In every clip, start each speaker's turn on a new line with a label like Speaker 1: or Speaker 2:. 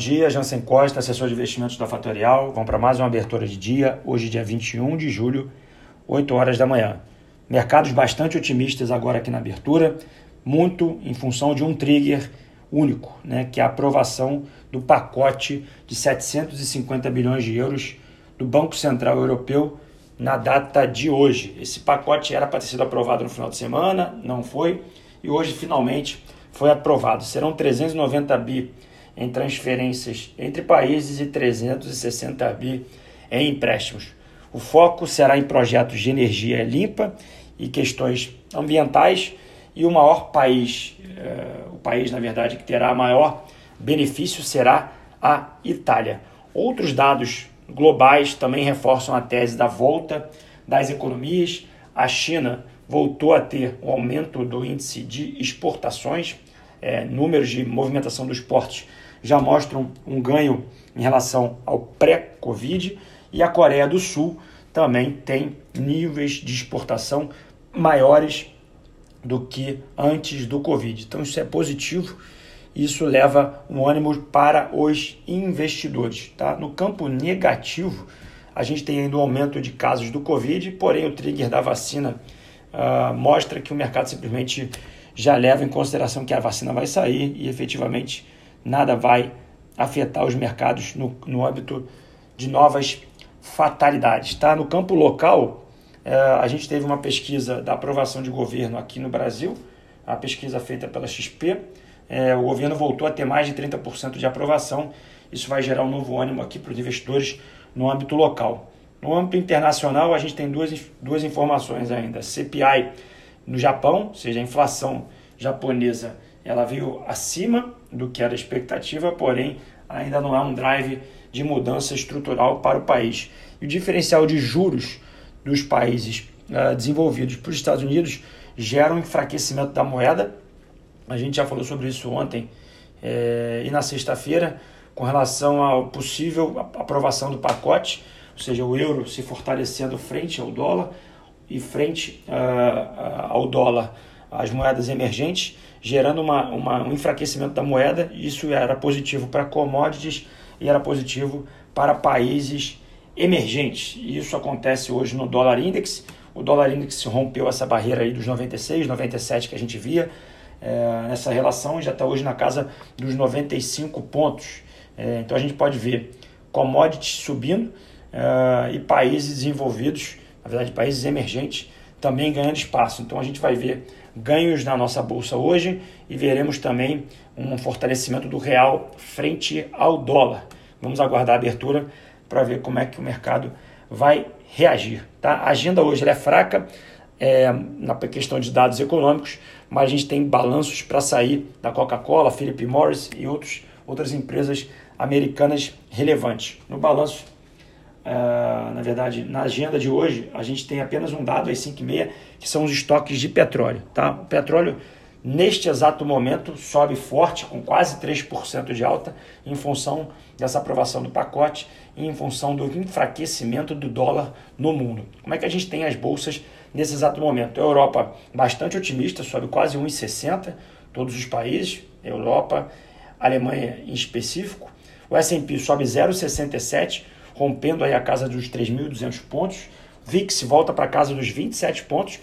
Speaker 1: dia, Jansen Costa, assessor de investimentos da Fatorial. Vamos para mais uma abertura de dia, hoje dia 21 de julho, 8 horas da manhã. Mercados bastante otimistas agora aqui na abertura, muito em função de um trigger único, né, que é a aprovação do pacote de 750 bilhões de euros do Banco Central Europeu na data de hoje. Esse pacote era para ter sido aprovado no final de semana, não foi, e hoje finalmente foi aprovado. Serão 390 bi em transferências entre países e 360 bi em empréstimos. O foco será em projetos de energia limpa e questões ambientais e o maior país, eh, o país na verdade que terá maior benefício será a Itália. Outros dados globais também reforçam a tese da volta das economias. A China voltou a ter um aumento do índice de exportações, eh, números de movimentação dos portos já mostram um ganho em relação ao pré-Covid e a Coreia do Sul também tem níveis de exportação maiores do que antes do Covid. Então isso é positivo, isso leva um ânimo para os investidores. Tá? No campo negativo, a gente tem ainda um aumento de casos do Covid, porém o trigger da vacina uh, mostra que o mercado simplesmente já leva em consideração que a vacina vai sair e efetivamente nada vai afetar os mercados no, no âmbito de novas fatalidades. Tá? No campo local, é, a gente teve uma pesquisa da aprovação de governo aqui no Brasil, a pesquisa feita pela XP. É, o governo voltou a ter mais de 30% de aprovação. Isso vai gerar um novo ânimo aqui para os investidores no âmbito local. No âmbito internacional, a gente tem duas, duas informações ainda. CPI no Japão, ou seja, a inflação japonesa ela veio acima do que era a expectativa, porém ainda não é um drive de mudança estrutural para o país. E o diferencial de juros dos países uh, desenvolvidos para os Estados Unidos gera um enfraquecimento da moeda. A gente já falou sobre isso ontem é, e na sexta-feira, com relação à possível aprovação do pacote, ou seja, o euro se fortalecendo frente ao dólar e frente uh, ao dólar as moedas emergentes gerando uma, uma, um enfraquecimento da moeda. Isso era positivo para commodities e era positivo para países emergentes. Isso acontece hoje no dólar index. O dólar index rompeu essa barreira aí dos 96, 97 que a gente via é, nessa relação já está hoje na casa dos 95 pontos. É, então a gente pode ver commodities subindo é, e países desenvolvidos, na verdade países emergentes, também ganhando espaço. Então a gente vai ver ganhos na nossa bolsa hoje e veremos também um fortalecimento do real frente ao dólar. Vamos aguardar a abertura para ver como é que o mercado vai reagir. Tá? A agenda hoje é fraca é, na questão de dados econômicos, mas a gente tem balanços para sair da Coca-Cola, Philip Morris e outros, outras empresas americanas relevantes. No balanço Uh, na verdade, na agenda de hoje, a gente tem apenas um dado às 5 e meia, que são os estoques de petróleo. Tá? O petróleo, neste exato momento, sobe forte, com quase 3% de alta, em função dessa aprovação do pacote e em função do enfraquecimento do dólar no mundo. Como é que a gente tem as bolsas nesse exato momento? A Europa bastante otimista, sobe quase 1,60, todos os países, Europa, Alemanha em específico. O S&P sobe 0,67, rompendo aí a casa dos 3.200 pontos. VIX volta para casa dos 27 pontos.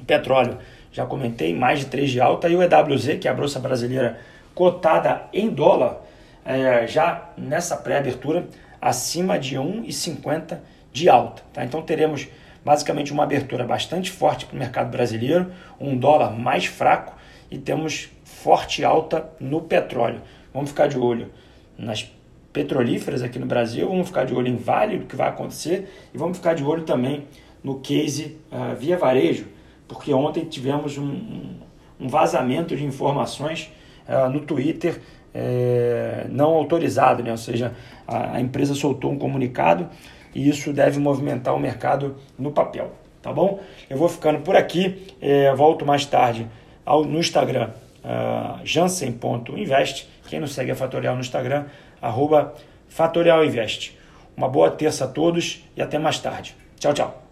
Speaker 1: O petróleo, já comentei, mais de 3 de alta. E o EWZ, que é a Bolsa Brasileira cotada em dólar, é, já nessa pré-abertura, acima de 1,50 de alta. Tá? Então teremos basicamente uma abertura bastante forte para o mercado brasileiro, um dólar mais fraco e temos forte alta no petróleo. Vamos ficar de olho nas petrolíferas aqui no Brasil, vamos ficar de olho em Vale, o que vai acontecer, e vamos ficar de olho também no case uh, via varejo, porque ontem tivemos um, um vazamento de informações uh, no Twitter é, não autorizado, né? ou seja, a, a, empresa soltou um comunicado e isso deve movimentar o mercado no papel, tá bom? Eu vou ficando por aqui, é, volto mais tarde ao, no Instagram, uh, jansen.invest, quem não segue a Fatorial no Instagram, arroba Fatorial Invest. Uma boa terça a todos e até mais tarde. Tchau, tchau.